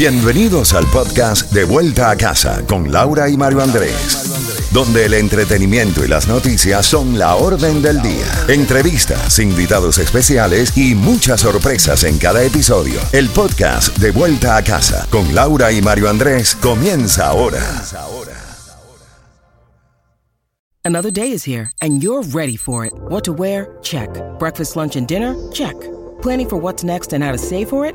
Bienvenidos al podcast De Vuelta a Casa con Laura y Mario Andrés, donde el entretenimiento y las noticias son la orden del día. Entrevistas, invitados especiales y muchas sorpresas en cada episodio. El podcast De Vuelta a Casa con Laura y Mario Andrés comienza ahora. Another day is here and you're ready for it. What to wear? Check. Breakfast, lunch, and dinner? Check. Planning for what's next and how to save for it?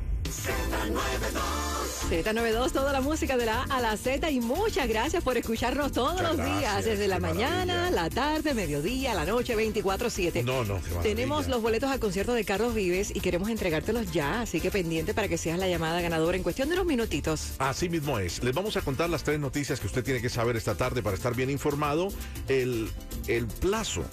Z92, toda la música de la A a la Z y muchas gracias por escucharnos todos Muchas los días, gracias, desde la mañana, maravilla. la tarde, mediodía, la noche, 24-7. No, no, qué. Tenemos los boletos al concierto de Carlos Vives y queremos entregártelos ya, así que pendiente para que seas la llamada ganadora en cuestión de unos minutitos. Así mismo es. Les vamos a contar las tres noticias que usted tiene que saber esta tarde para estar bien informado. El, el plazo.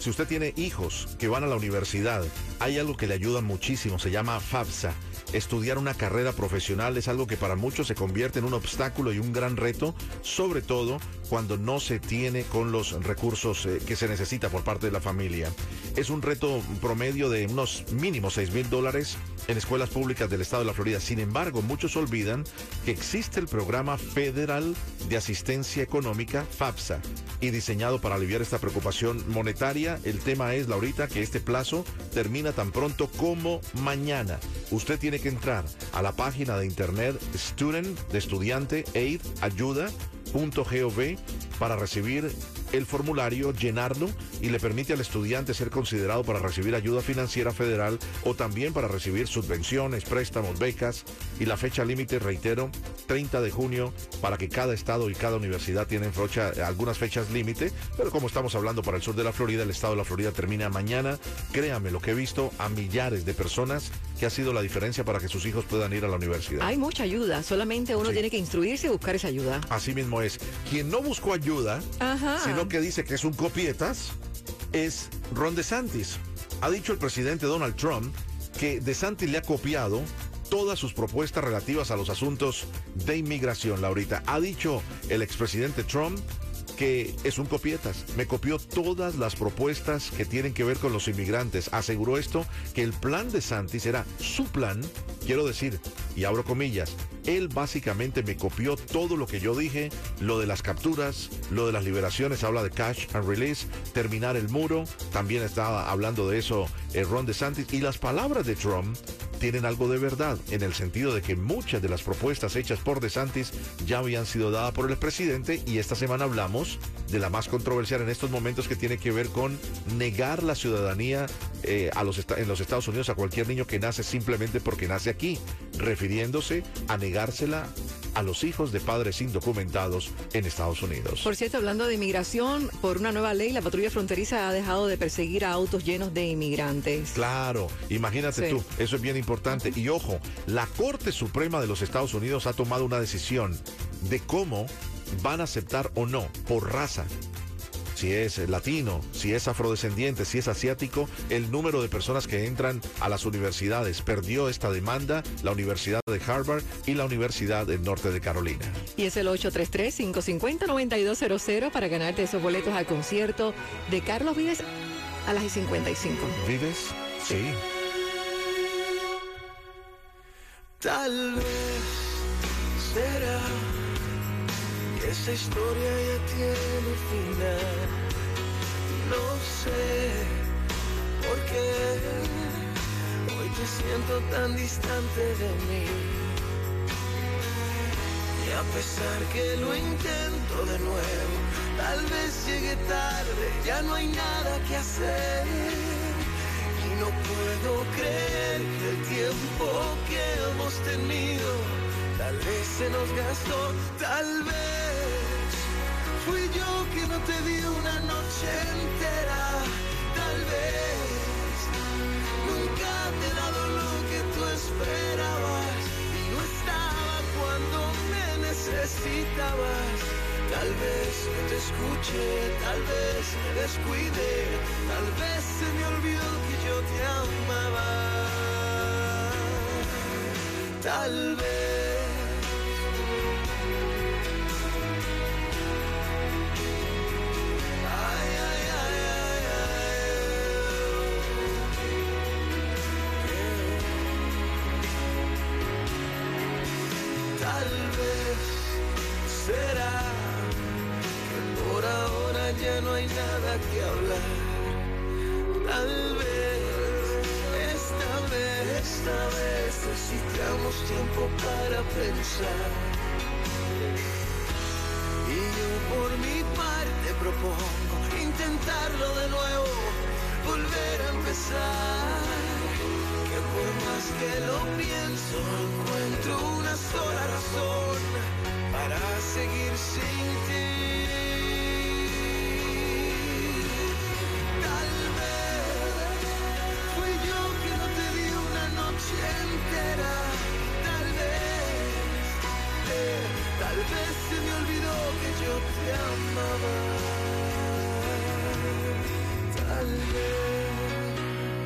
Si usted tiene hijos que van a la universidad, hay algo que le ayuda muchísimo, se llama FAFSA. Estudiar una carrera profesional es algo que para muchos se convierte en un obstáculo y un gran reto, sobre todo cuando no se tiene con los recursos eh, que se necesita por parte de la familia. Es un reto promedio de unos mínimos 6 mil dólares en escuelas públicas del estado de la Florida. Sin embargo, muchos olvidan que existe el programa federal de asistencia económica, FAFSA, y diseñado para aliviar esta preocupación monetaria. El tema es, Laurita, que este plazo termina tan pronto como mañana. Usted tiene que entrar a la página de internet student, de estudiante, aid, ayuda, .gov para recibir el formulario, llenarlo y le permite al estudiante ser considerado para recibir ayuda financiera federal o también para recibir subvenciones, préstamos, becas y la fecha límite, reitero, 30 de junio para que cada estado y cada universidad tienen fecha, algunas fechas límite, pero como estamos hablando para el sur de la Florida, el estado de la Florida termina mañana. Créame lo que he visto a millares de personas que ha sido la diferencia para que sus hijos puedan ir a la universidad. Hay mucha ayuda, solamente uno Sí. tiene que instruirse y buscar esa ayuda. Así mismo es. Quien no buscó ayuda, Ajá. sino que dice que es un copietas, es Ron DeSantis. Ha dicho el presidente Donald Trump que DeSantis le ha copiado todas sus propuestas relativas a los asuntos de inmigración, Laurita. Ha dicho el expresidente Trump que es un copietas. Me copió todas las propuestas que tienen que ver con los inmigrantes. Aseguró esto que el plan de Santis era su plan. Quiero decir, y abro comillas, él básicamente me copió todo lo que yo dije, lo de las capturas, lo de las liberaciones, habla de cash and release, terminar el muro, también estaba hablando de eso eh, Ron DeSantis, y las palabras de Trump tienen algo de verdad, en el sentido de que muchas de las propuestas hechas por DeSantis ya habían sido dadas por el presidente y esta semana hablamos de la más controversial en estos momentos que tiene que ver con negar la ciudadanía eh, a los en los Estados Unidos a cualquier niño que nace simplemente porque nace aquí, refiriéndose a negársela a los hijos de padres indocumentados en Estados Unidos. Por cierto, hablando de inmigración, por una nueva ley, la patrulla fronteriza ha dejado de perseguir a autos llenos de inmigrantes. Claro, imagínate Sí. tú, eso es bien importante. Y ojo, la Corte Suprema de los Estados Unidos ha tomado una decisión de cómo van a aceptar o no por raza. Si es eh, latino, si es afrodescendiente, si es asiático, el número de personas que entran a las universidades. Perdió esta demanda la Universidad de Harvard y la Universidad del Norte de Carolina. Y es el 833-550-9200 para ganarte esos boletos al concierto de Carlos Vives a las 55. ¿Vives? Sí. Tal vez esa historia ya tiene final. No sé por qué hoy te siento tan distante de mí. Y a pesar que lo intento de nuevo, tal vez llegue tarde, ya no hay nada que hacer. Y no puedo creer que el tiempo que hemos tenido tal vez se nos gastó, tal vez fui yo que no te di una noche entera, tal vez nunca te he dado lo que tú esperabas y no estaba cuando me necesitabas, tal vez no te escuché, tal vez me descuide, tal vez se me olvidó que yo te amaba. Tal vez. Será que por ahora ya no hay nada que hablar. Tal vez, esta vez, esta vez necesitamos tiempo para pensar. Y yo por mi parte propongo intentarlo de nuevo, volver a empezar. Que por más que lo pienso, encuentro una sola razón Tal vez se me olvidó que yo te amaba. Tal vez.